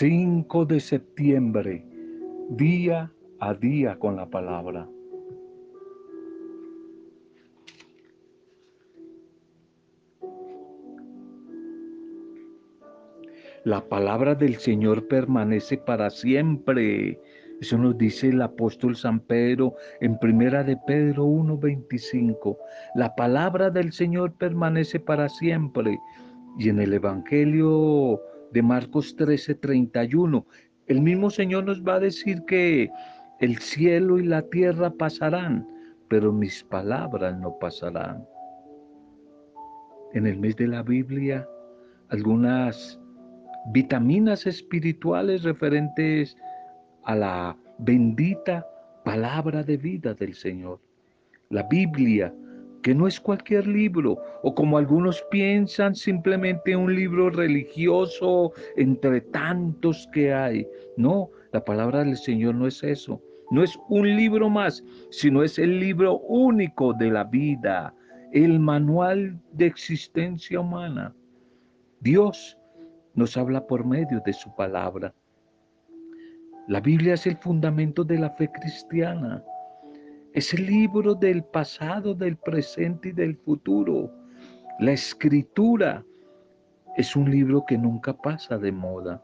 5 de septiembre, día a día con la palabra. La palabra del Señor permanece para siempre. Eso nos dice el apóstol San Pedro en primera de Pedro 1:25. La palabra del Señor permanece para siempre. Y en el Evangelio de Marcos 13:31, el mismo Señor nos va a decir que el cielo y la tierra pasarán, pero mis palabras no pasarán. En el mes de la Biblia, algunas vitaminas espirituales referentes a la bendita palabra de vida del Señor. La Biblia, que no es cualquier libro, o como algunos piensan, simplemente un libro religioso entre tantos que hay. No, la palabra del Señor no es eso. No es un libro más, sino es el libro único de la vida, el manual de existencia humana. Dios nos habla por medio de su palabra. La Biblia es el fundamento de la fe cristiana. Es el libro del pasado, del presente y del futuro. La escritura es un libro que nunca pasa de moda.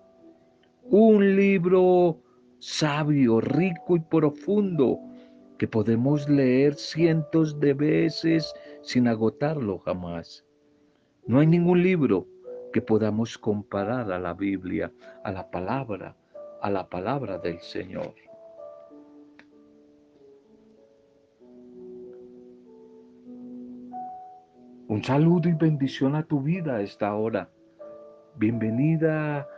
Un libro sabio, rico y profundo que podemos leer cientos de veces sin agotarlo jamás. No hay ningún libro que podamos comparar a la Biblia, a la palabra, a la palabra del Señor. Un saludo y bendición a tu vida a esta hora. Bienvenida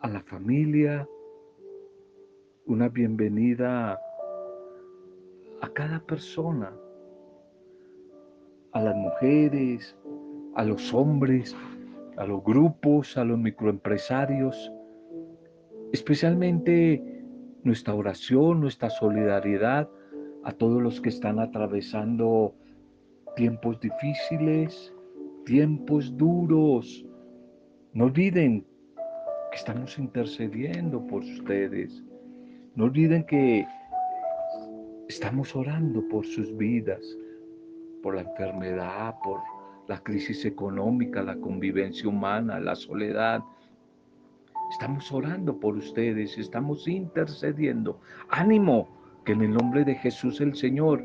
a la familia, una bienvenida a cada persona, a las mujeres, a los hombres, a los grupos, a los microempresarios, especialmente nuestra oración, nuestra solidaridad a todos los que están atravesando tiempos difíciles, tiempos duros. No olviden que estamos intercediendo por ustedes. No olviden que estamos orando por sus vidas, por la enfermedad, por la crisis económica, la convivencia humana, la soledad. Estamos orando por ustedes, estamos intercediendo. Ánimo, que en el nombre de Jesús el Señor,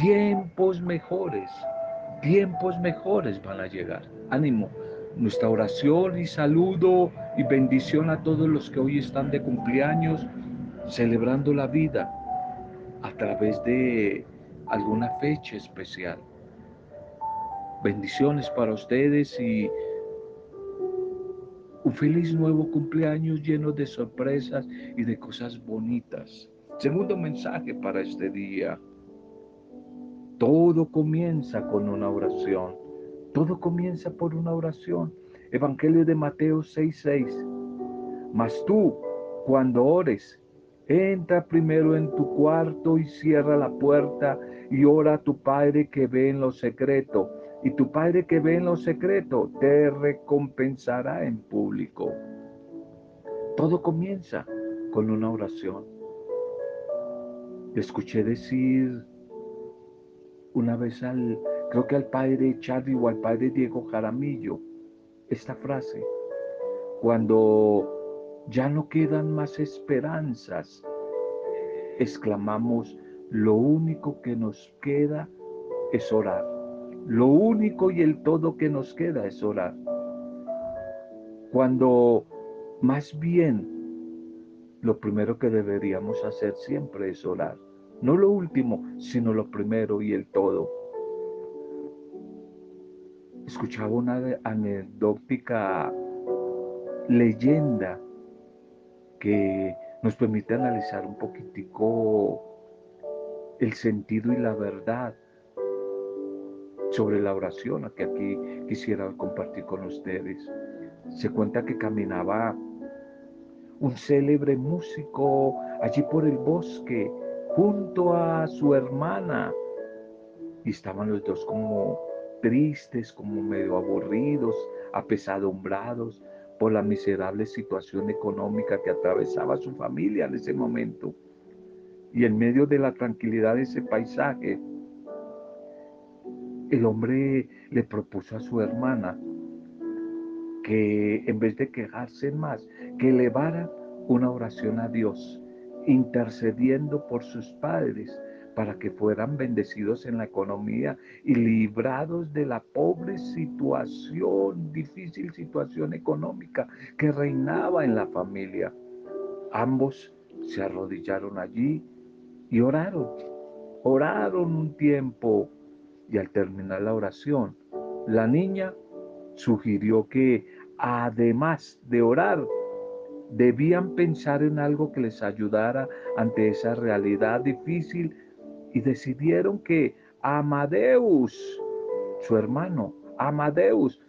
tiempos mejores, tiempos mejores van a llegar. Ánimo, nuestra oración y saludo y bendición a todos los que hoy están de cumpleaños, celebrando la vida a través de alguna fecha especial. Bendiciones para ustedes y un feliz nuevo cumpleaños lleno de sorpresas y de cosas bonitas. Segundo mensaje para este día. Todo comienza con una oración. Todo comienza por una oración. Evangelio de Mateo 6:6. Mas tú, cuando ores, entra primero en tu cuarto y cierra la puerta y ora a tu Padre que ve en lo secreto y tu Padre que ve en lo secreto te recompensará en público. Todo comienza con una oración. escuché decir una vez al, creo que al padre Charlie o al padre Diego Jaramillo, esta frase. Cuando ya no quedan más esperanzas, exclamamos, lo único que nos queda es orar. Lo único y el todo que nos queda es orar. Cuando más bien lo primero que deberíamos hacer siempre es orar. No lo último, sino lo primero y el todo. Escuchaba una anecdótica leyenda que nos permite analizar un poquitico el sentido y la verdad sobre la oración que aquí quisiera compartir con ustedes. Se cuenta que caminaba un célebre músico allí por el bosque junto a su hermana y estaban los dos como tristes, como medio aburridos, apesadumbrados, por la miserable situación económica que atravesaba su familia en ese momento. Y en medio de la tranquilidad de ese paisaje, el hombre le propuso a su hermana que en vez de quejarse más, que elevara una oración a Dios, intercediendo por sus padres para que fueran bendecidos en la economía y librados de la pobre situación, difícil situación económica que reinaba en la familia. Ambos se arrodillaron allí y oraron, oraron un tiempo y al terminar la oración, la niña sugirió que además de orar, debían pensar en algo que les ayudara ante esa realidad difícil y decidieron que Amadeus, su hermano, Amadeus,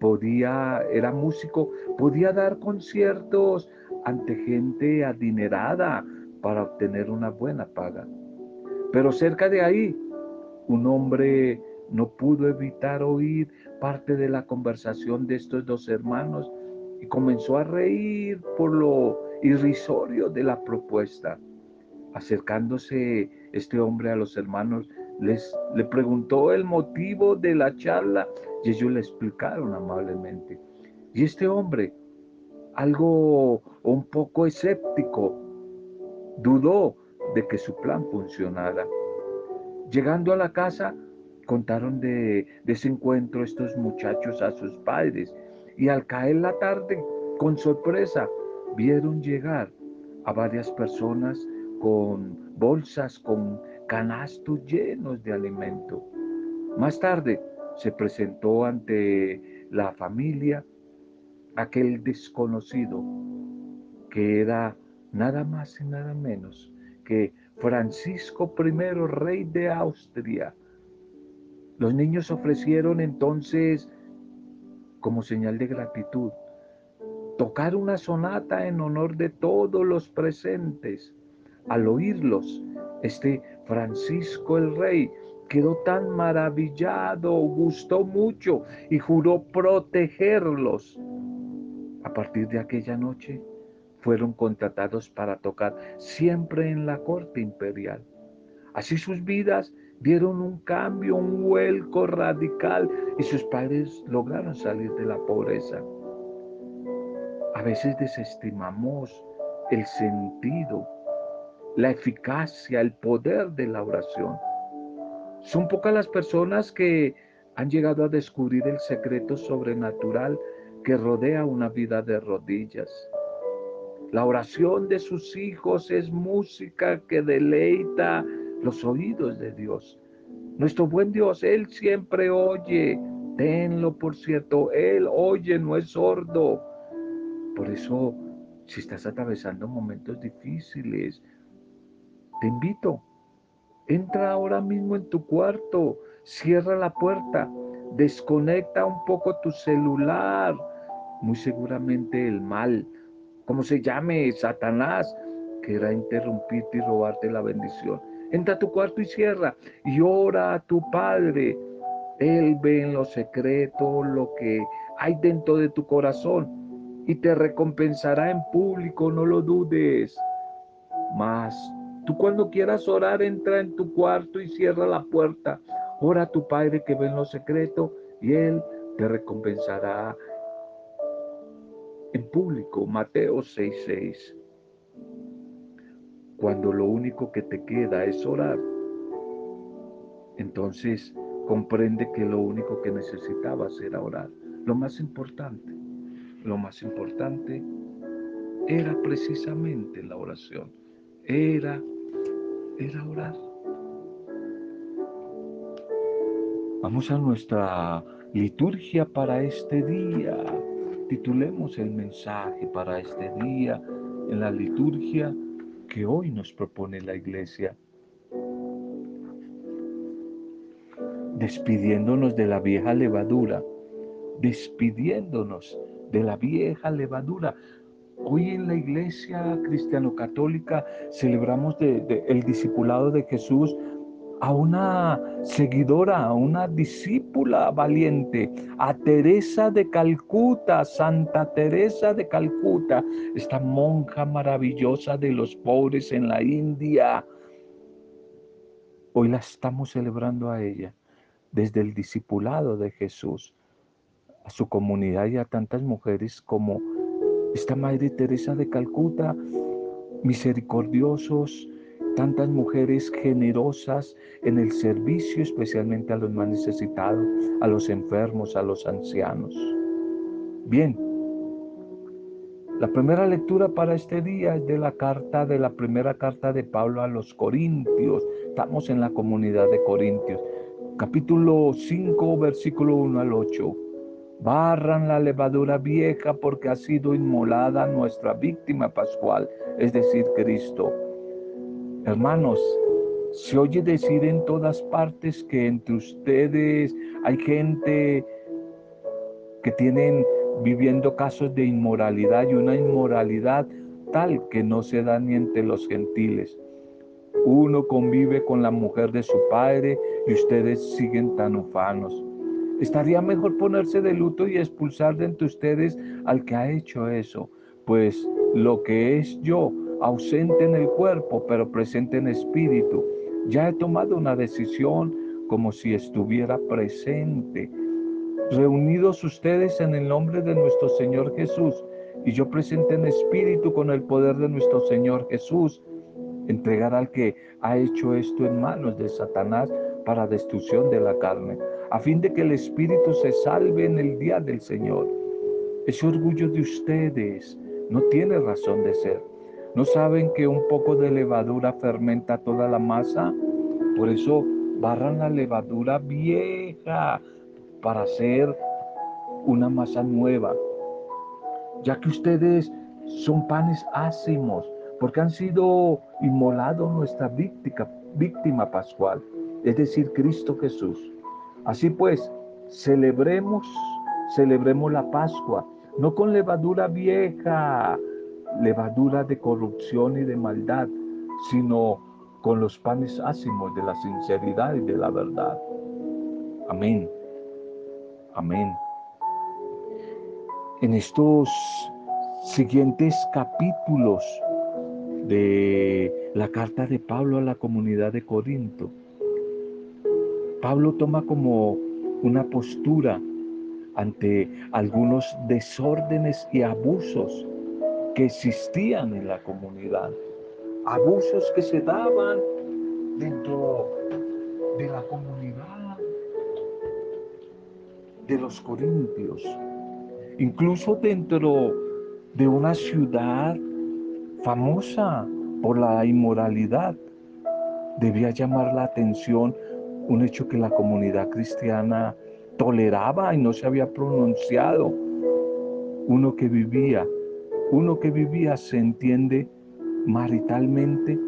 podía, era músico, podía dar conciertos ante gente adinerada para obtener una buena paga. Pero cerca de ahí, un hombre no pudo evitar oír parte de la conversación de estos dos hermanos y comenzó a reír por lo irrisorio de la propuesta. Acercándose este hombre a los hermanos, les le preguntó el motivo de la charla y ellos le explicaron amablemente. Y este hombre, algo un poco escéptico, dudó de que su plan funcionara. Llegando a la casa, contaron de, de, ese encuentro estos muchachos a sus padres y al caer la tarde, con sorpresa, vieron llegar a varias personas con bolsas, con canastos llenos de alimento. Más tarde se presentó ante la familia aquel desconocido que era nada más y nada menos que Francisco I, rey de Austria. Los niños ofrecieron entonces, como señal de gratitud, tocar una sonata en honor de todos los presentes. Al oírlos, este Francisco el rey quedó tan maravillado, gustó mucho y juró protegerlos. A partir de aquella noche, fueron contratados para tocar siempre en la corte imperial. Así sus vidas dieron un cambio, un vuelco radical y sus padres lograron salir de la pobreza. A veces desestimamos el sentido, la eficacia, el poder de la oración. Son pocas las personas que han llegado a descubrir el secreto sobrenatural que rodea una vida de rodillas. La oración de sus hijos es música que deleita los oídos de Dios. Nuestro buen Dios, Él siempre oye. Tenlo por cierto, Él oye, no es sordo. Por eso, si estás atravesando momentos difíciles, te invito, entra ahora mismo en tu cuarto, cierra la puerta, desconecta un poco tu celular. Muy seguramente el mal como se llame, Satanás, querrá interrumpirte y robarte la bendición. Entra a tu cuarto y cierra y ora a tu Padre. Él ve en lo secreto lo que hay dentro de tu corazón y te recompensará en público, no lo dudes. Mas tú cuando quieras orar, entra en tu cuarto y cierra la puerta. Ora a tu Padre que ve en lo secreto y Él te recompensará en público, Mateo 6:6. Cuando lo único que te queda es orar, entonces comprende que lo único que necesitabas era orar. Lo más importante, lo más importante era precisamente la oración. Era, era orar. Vamos a nuestra liturgia para este día titulemos el mensaje para este día en la liturgia que hoy nos propone la iglesia. Despidiéndonos de la vieja levadura, despidiéndonos de la vieja levadura. Hoy en la iglesia cristiano-católica celebramos el discipulado de Jesús a una seguidora, a una discípula valiente, a Teresa de Calcuta, Santa Teresa de Calcuta, esta monja maravillosa de los pobres en la India. Hoy la estamos celebrando a ella desde el discipulado de Jesús, a su comunidad y a tantas mujeres como esta Madre Teresa de Calcuta, misericordiosos, tantas mujeres generosas en el servicio, especialmente a los más necesitados, a los enfermos, a los ancianos. Bien, la primera lectura para este día es de la carta, de la primera carta de Pablo a los Corintios. Estamos en la comunidad de Corintios. Capítulo 5, versículo 1 al 8. Barran la levadura vieja porque ha sido inmolada nuestra víctima pascual, es decir, Cristo Hermanos, se oye decir en todas partes que entre ustedes hay gente que tienen viviendo casos de inmoralidad y una inmoralidad tal que no se da ni entre los gentiles. Uno convive con la mujer de su padre y ustedes siguen tan ufanos. Estaría mejor ponerse de luto y expulsar de entre ustedes al que ha hecho eso, pues lo que es yo ausente en el cuerpo, pero presente en espíritu. Ya he tomado una decisión como si estuviera presente. Reunidos ustedes en el nombre de nuestro Señor Jesús y yo presente en espíritu con el poder de nuestro Señor Jesús, entregar al que ha hecho esto en manos de Satanás para destrucción de la carne, a fin de que el espíritu se salve en el día del Señor. Ese orgullo de ustedes no tiene razón de ser. ¿No saben que un poco de levadura fermenta toda la masa? Por eso barran la levadura vieja para hacer una masa nueva. Ya que ustedes son panes ácimos, porque han sido inmolados nuestra víctima, víctima pascual, es decir, Cristo Jesús. Así pues, celebremos, celebremos la Pascua, no con levadura vieja, levadura de corrupción y de maldad, sino con los panes ácimos de la sinceridad y de la verdad. Amén. Amén. En estos siguientes capítulos de la carta de Pablo a la comunidad de Corinto, Pablo toma como una postura ante algunos desórdenes y abusos que existían en la comunidad, abusos que se daban dentro de la comunidad de los corintios, incluso dentro de una ciudad famosa por la inmoralidad. Debía llamar la atención un hecho que la comunidad cristiana toleraba y no se había pronunciado. Uno que vivía uno que vivía se entiende maritalmente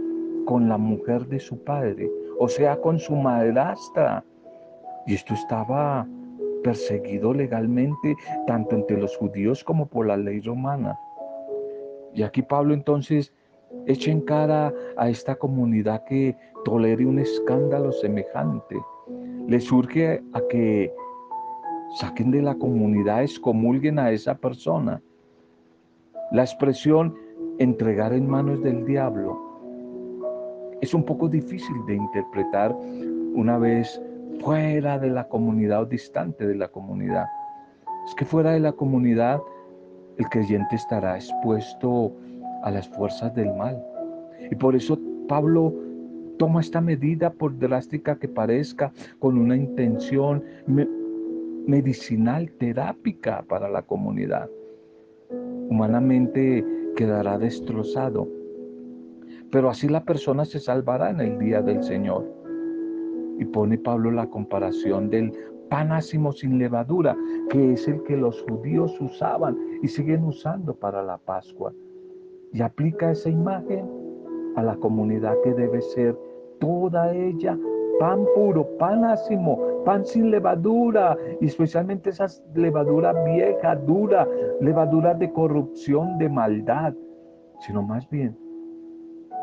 con la mujer de su padre, o sea, con su madrastra. Y esto estaba perseguido legalmente tanto entre los judíos como por la ley romana. Y aquí Pablo entonces echa en cara a esta comunidad que tolere un escándalo semejante. Le surge a que saquen de la comunidad, excomulguen a esa persona. La expresión entregar en manos del diablo es un poco difícil de interpretar una vez fuera de la comunidad o distante de la comunidad. Es que fuera de la comunidad el creyente estará expuesto a las fuerzas del mal. Y por eso Pablo toma esta medida, por drástica que parezca, con una intención medicinal, terápica para la comunidad humanamente quedará destrozado. Pero así la persona se salvará en el día del Señor. Y pone Pablo la comparación del pan ácimo sin levadura, que es el que los judíos usaban y siguen usando para la Pascua. Y aplica esa imagen a la comunidad que debe ser toda ella pan puro, pan ácimo, pan sin levadura, y especialmente esa levadura vieja, dura, levadura de corrupción, de maldad, sino más bien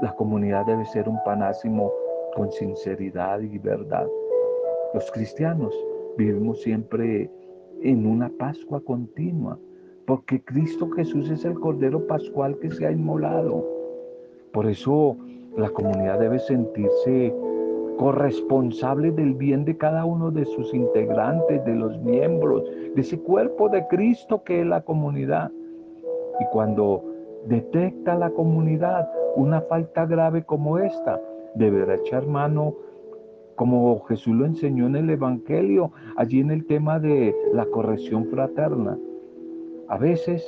la comunidad debe ser un pan ácimo con sinceridad y verdad. Los cristianos vivimos siempre en una Pascua continua, porque Cristo Jesús es el Cordero Pascual que se ha inmolado. Por eso la comunidad debe sentirse corresponsable del bien de cada uno de sus integrantes, de los miembros, de ese cuerpo de Cristo que es la comunidad. Y cuando detecta la comunidad una falta grave como esta, deberá echar mano como Jesús lo enseñó en el Evangelio, allí en el tema de la corrección fraterna. A veces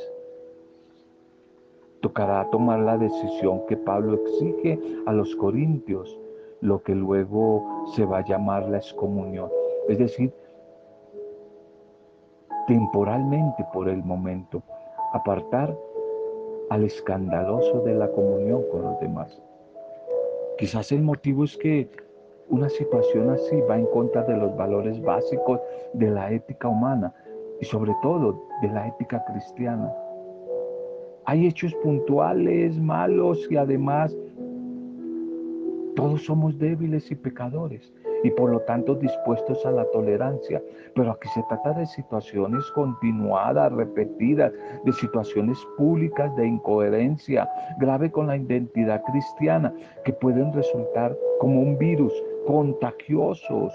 tocará tomar la decisión que Pablo exige a los corintios, lo que luego se va a llamar la excomunión. Es decir, temporalmente por el momento, apartar al escandaloso de la comunión con los demás. Quizás el motivo es que una situación así va en contra de los valores básicos de la ética humana y sobre todo de la ética cristiana. Hay hechos puntuales, malos y además todos somos débiles y pecadores y por lo tanto dispuestos a la tolerancia. Pero aquí se trata de situaciones continuadas, repetidas, de situaciones públicas de incoherencia grave con la identidad cristiana que pueden resultar como un virus contagiosos.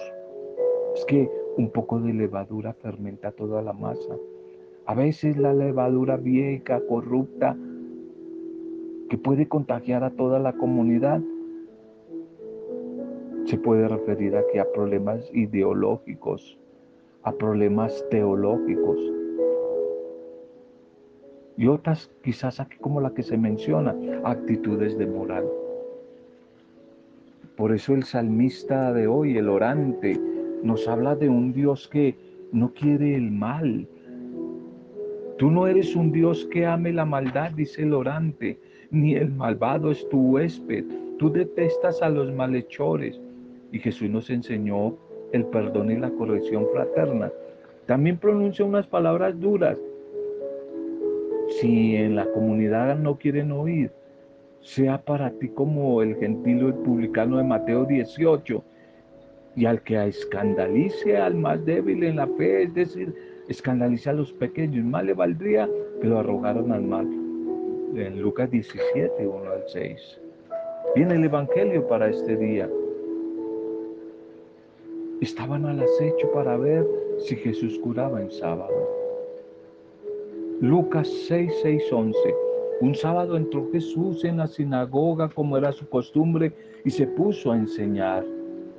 Es que un poco de levadura fermenta toda la masa. A veces la levadura vieja, corrupta, que puede contagiar a toda la comunidad, se puede referir aquí a problemas ideológicos, a problemas teológicos. Y otras quizás aquí como la que se menciona, actitudes de moral. Por eso el salmista de hoy, el orante, nos habla de un Dios que no quiere el mal, Tú no eres un Dios que ame la maldad, dice el orante, ni el malvado es tu huésped. Tú detestas a los malhechores. Y Jesús nos enseñó el perdón y la corrección fraterna. También pronuncia unas palabras duras. Si en la comunidad no quieren oír, sea para ti como el gentil o el publicano de Mateo 18, y al que escandalice al más débil en la fe, es decir, escandaliza a los pequeños, más le valdría que lo arrogaron al mal. En Lucas 17, 1 al 6. Viene el Evangelio para este día. Estaban al acecho para ver si Jesús curaba en sábado. Lucas 6, 6, 11. Un sábado entró Jesús en la sinagoga como era su costumbre y se puso a enseñar.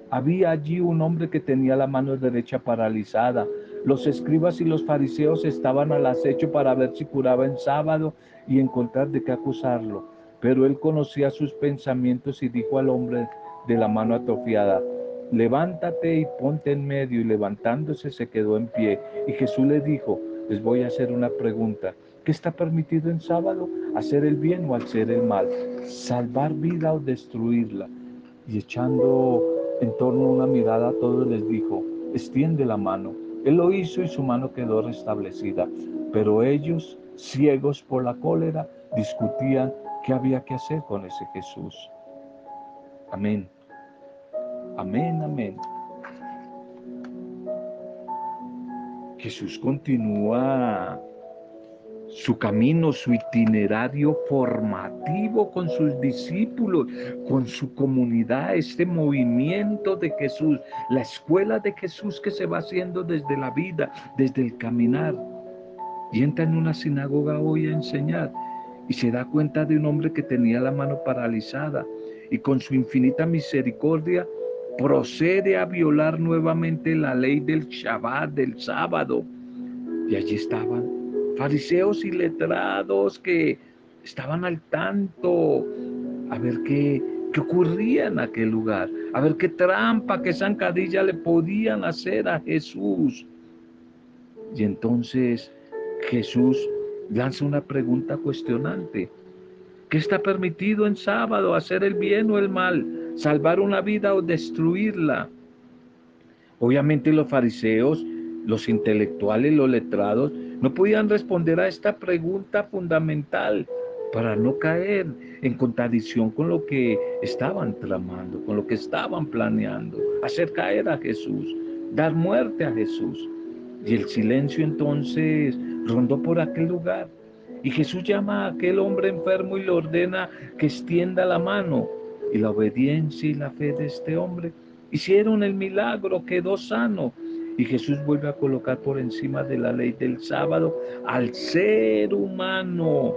Había allí un hombre que tenía la mano derecha paralizada los escribas y los fariseos estaban al acecho para ver si curaba en sábado y encontrar de qué acusarlo. Pero él conocía sus pensamientos y dijo al hombre de la mano atrofiada, levántate y ponte en medio. Y levantándose se quedó en pie. Y Jesús le dijo, les voy a hacer una pregunta. ¿Qué está permitido en sábado? ¿Hacer el bien o hacer el mal? ¿Salvar vida o destruirla? Y echando en torno una mirada a todos les dijo, extiende la mano. Él lo hizo y su mano quedó restablecida. Pero ellos, ciegos por la cólera, discutían qué había que hacer con ese Jesús. Amén. Amén, amén. Jesús continúa su camino, su itinerario formativo con sus discípulos, con su comunidad, este movimiento de Jesús, la escuela de Jesús que se va haciendo desde la vida, desde el caminar. Y entra en una sinagoga hoy a enseñar y se da cuenta de un hombre que tenía la mano paralizada y con su infinita misericordia procede a violar nuevamente la ley del Shabbat, del sábado. Y allí estaban fariseos y letrados que estaban al tanto a ver qué, qué ocurría en aquel lugar, a ver qué trampa, qué zancadilla le podían hacer a Jesús. Y entonces Jesús lanza una pregunta cuestionante. ¿Qué está permitido en sábado? ¿Hacer el bien o el mal? ¿Salvar una vida o destruirla? Obviamente los fariseos, los intelectuales, los letrados, no podían responder a esta pregunta fundamental. para no caer en contradicción con lo que estaban tramando, con lo que estaban planeando, hacer caer a Jesús, dar muerte a Jesús. Y el silencio entonces rondó por aquel lugar. Y Jesús llama a aquel hombre enfermo y le ordena que extienda la mano. Y la obediencia y la fe de este hombre hicieron el milagro, quedó sano. Y Jesús vuelve a colocar por encima de la ley del sábado al ser humano.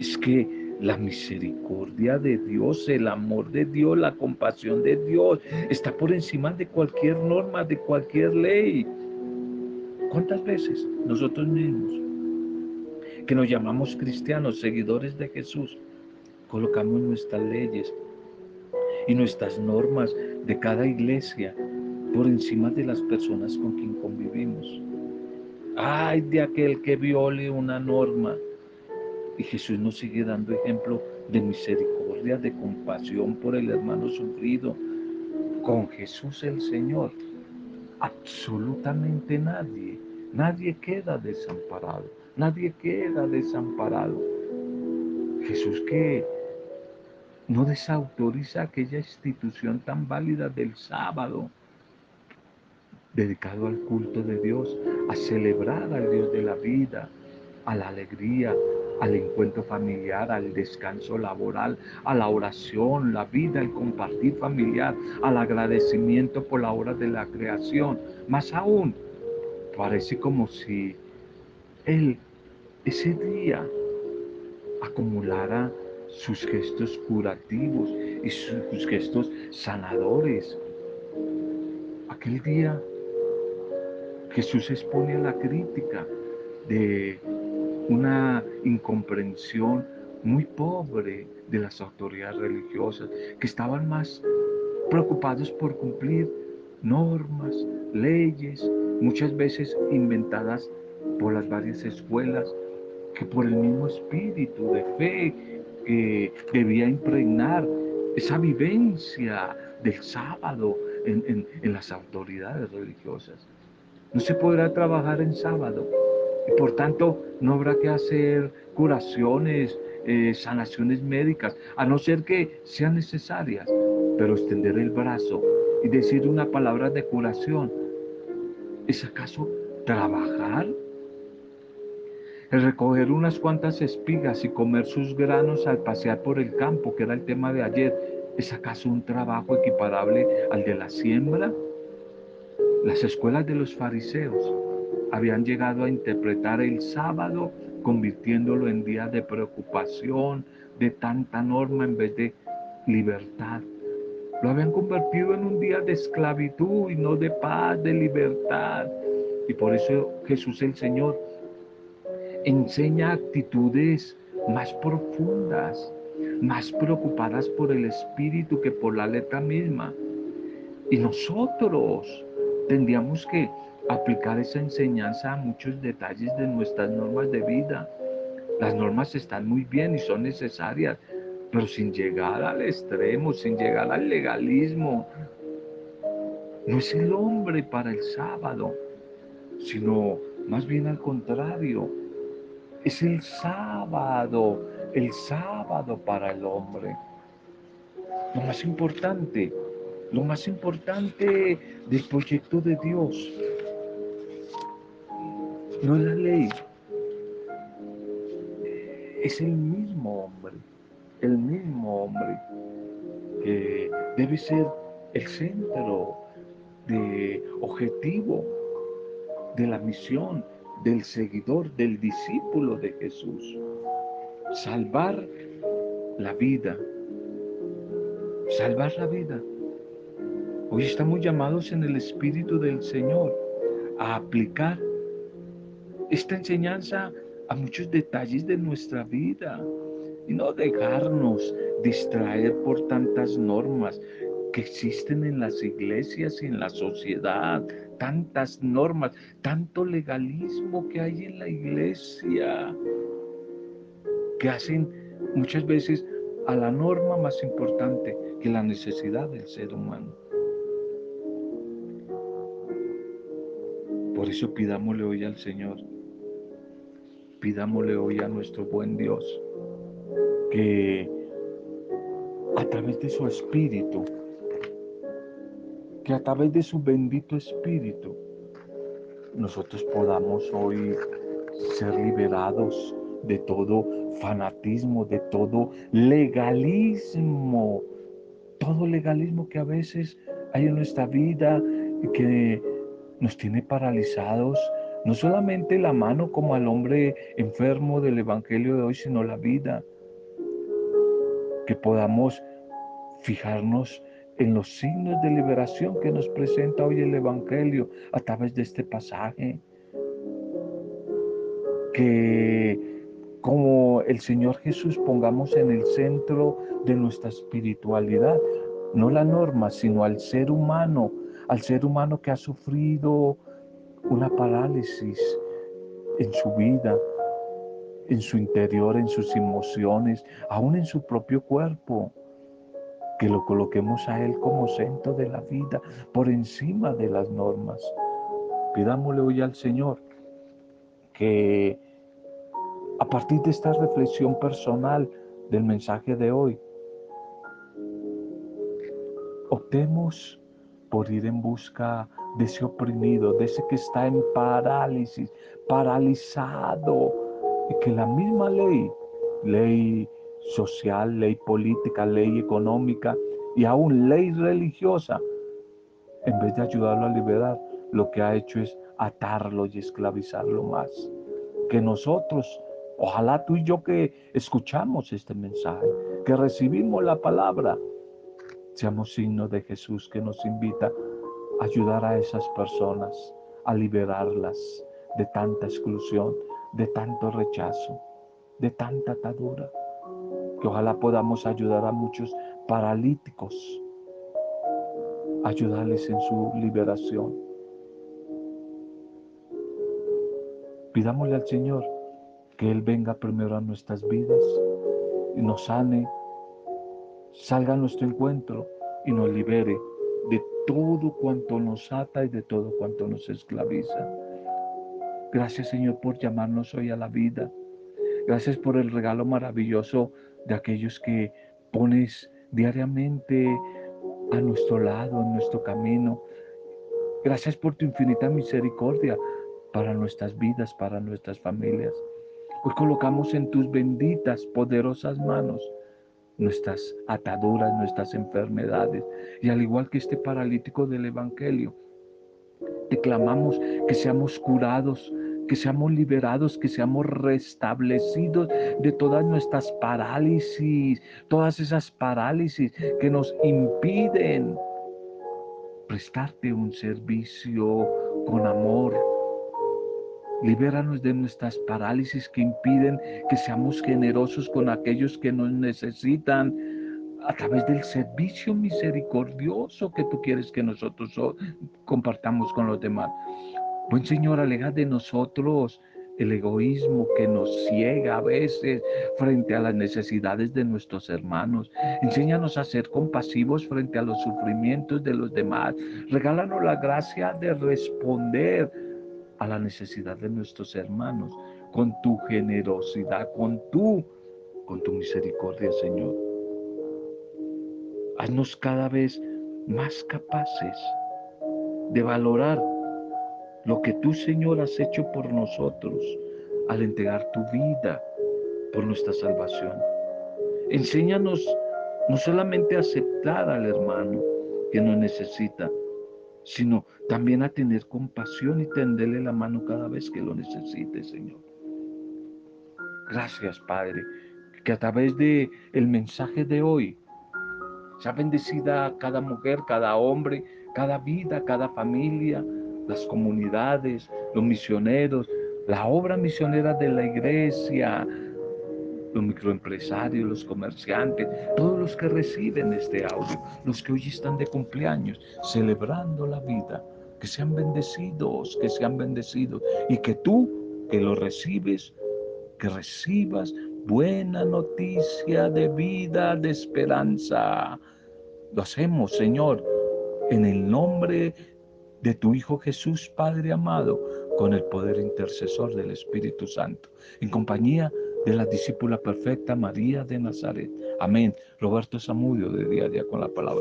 Es que la misericordia de Dios, el amor de Dios, la compasión de Dios está por encima de cualquier norma, de cualquier ley. ¿Cuántas veces nosotros mismos, que nos llamamos cristianos, seguidores de Jesús, colocamos nuestras leyes y nuestras normas de cada iglesia por encima de las personas con quien convivimos. Ay de aquel que viole una norma. Y Jesús nos sigue dando ejemplo de misericordia, de compasión por el hermano sufrido. Con Jesús el Señor, absolutamente nadie, nadie queda desamparado, nadie queda desamparado. Jesús que no desautoriza aquella institución tan válida del sábado, dedicado al culto de Dios, a celebrar al Dios de la vida, a la alegría, al encuentro familiar, al descanso laboral, a la oración, la vida, el compartir familiar, al agradecimiento por la obra de la creación. Más aún, parece como si Él ese día acumulara sus gestos curativos y sus gestos sanadores. Aquel día Jesús expone a la crítica de una incomprensión muy pobre de las autoridades religiosas, que estaban más preocupados por cumplir normas, leyes, muchas veces inventadas por las varias escuelas, que por el mismo espíritu de fe que debía impregnar esa vivencia del sábado en, en las autoridades religiosas. No se podrá trabajar en sábado. Y por tanto, no habrá que hacer curaciones, eh, sanaciones médicas, a no ser que sean necesarias. Pero extender el brazo y decir una palabra de curación, ¿es acaso trabajar? El recoger unas cuantas espigas y comer sus granos al pasear por el campo, que era el tema de ayer, ¿es acaso un trabajo equiparable al de la siembra? Las escuelas de los fariseos habían llegado a interpretar el sábado convirtiéndolo en día de preocupación, de tanta norma en vez de libertad. Lo habían convertido en un día de esclavitud y no de paz, de libertad. Y por eso Jesús el Señor enseña actitudes más profundas, más preocupadas por el espíritu que por la letra misma. Y nosotros tendríamos que aplicar esa enseñanza a muchos detalles de nuestras normas de vida. Las normas están muy bien y son necesarias, pero sin llegar al extremo, sin llegar al legalismo. No es el hombre para el sábado, sino más bien al contrario. Es el sábado, el sábado para el hombre. Lo más importante, lo más importante del proyecto de Dios no es la ley, es el mismo hombre, el mismo hombre que debe ser el centro de objetivo de la misión del seguidor, del discípulo de Jesús. Salvar la vida. Salvar la vida. Hoy estamos llamados en el Espíritu del Señor a aplicar esta enseñanza a muchos detalles de nuestra vida y no dejarnos distraer por tantas normas que existen en las iglesias y en la sociedad, tantas normas, tanto legalismo que hay en la iglesia, que hacen muchas veces a la norma más importante que la necesidad del ser humano. Por eso pidámosle hoy al Señor, pidámosle hoy a nuestro buen Dios que a través de su espíritu, que a través de su bendito espíritu, nosotros podamos hoy ser liberados de todo fanatismo, de todo legalismo, todo legalismo que a veces hay en nuestra vida y que nos tiene paralizados, no solamente la mano como al hombre enfermo del Evangelio de hoy, sino la vida. Que podamos fijarnos en los signos de liberación que nos presenta hoy el Evangelio a través de este pasaje. Que como el Señor Jesús pongamos en el centro de nuestra espiritualidad, no la norma, sino al ser humano, al ser humano que ha sufrido una parálisis en su vida, en su interior, en sus emociones, aún en su propio cuerpo. Que lo coloquemos a Él como centro de la vida, por encima de las normas. Pidámosle hoy al Señor que a partir de esta reflexión personal del mensaje de hoy, optemos por ir en busca de ese oprimido, de ese que está en parálisis, paralizado, y que la misma ley, ley social, ley política, ley económica y aún ley religiosa, en vez de ayudarlo a liberar, lo que ha hecho es atarlo y esclavizarlo más. Que nosotros, ojalá tú y yo que escuchamos este mensaje, que recibimos la palabra, Seamos signo de Jesús que nos invita a ayudar a esas personas, a liberarlas de tanta exclusión, de tanto rechazo, de tanta atadura. Que ojalá podamos ayudar a muchos paralíticos, ayudarles en su liberación. Pidámosle al Señor que Él venga primero a nuestras vidas y nos sane salga a nuestro encuentro y nos libere de todo cuanto nos ata y de todo cuanto nos esclaviza. Gracias Señor por llamarnos hoy a la vida. Gracias por el regalo maravilloso de aquellos que pones diariamente a nuestro lado, en nuestro camino. Gracias por tu infinita misericordia para nuestras vidas, para nuestras familias. Hoy colocamos en tus benditas, poderosas manos nuestras ataduras, nuestras enfermedades. Y al igual que este paralítico del Evangelio, te clamamos que seamos curados, que seamos liberados, que seamos restablecidos de todas nuestras parálisis, todas esas parálisis que nos impiden prestarte un servicio con amor, Libéranos de nuestras parálisis que impiden que seamos generosos con aquellos que nos necesitan a través del servicio misericordioso que tú quieres que nosotros compartamos con los demás. Buen Señor, aleja de nosotros el egoísmo que nos ciega a veces frente a las necesidades de nuestros hermanos. Enséñanos a ser compasivos frente a los sufrimientos de los demás. Regálanos la gracia de responder a la necesidad de nuestros hermanos, con tu generosidad, con tu, con tu misericordia, Señor. Haznos cada vez más capaces de valorar lo que tú, Señor, has hecho por nosotros al entregar tu vida por nuestra salvación. Enséñanos no solamente a aceptar al hermano que nos necesita, sino también a tener compasión y tenderle la mano cada vez que lo necesite, Señor. Gracias, Padre, que a través de el mensaje de hoy sea bendecida cada mujer, cada hombre, cada vida, cada familia, las comunidades, los misioneros, la obra misionera de la iglesia, los microempresarios, los comerciantes, todos los que reciben este audio, los que hoy están de cumpleaños, celebrando la vida, que sean bendecidos, que sean bendecidos y que tú que lo recibes, que recibas buena noticia de vida, de esperanza. Lo hacemos, Señor, en el nombre de tu Hijo Jesús, Padre amado, con el poder intercesor del Espíritu Santo, en compañía de la discípula perfecta María de Nazaret. Amén. Roberto Zamudio de día a día con la palabra.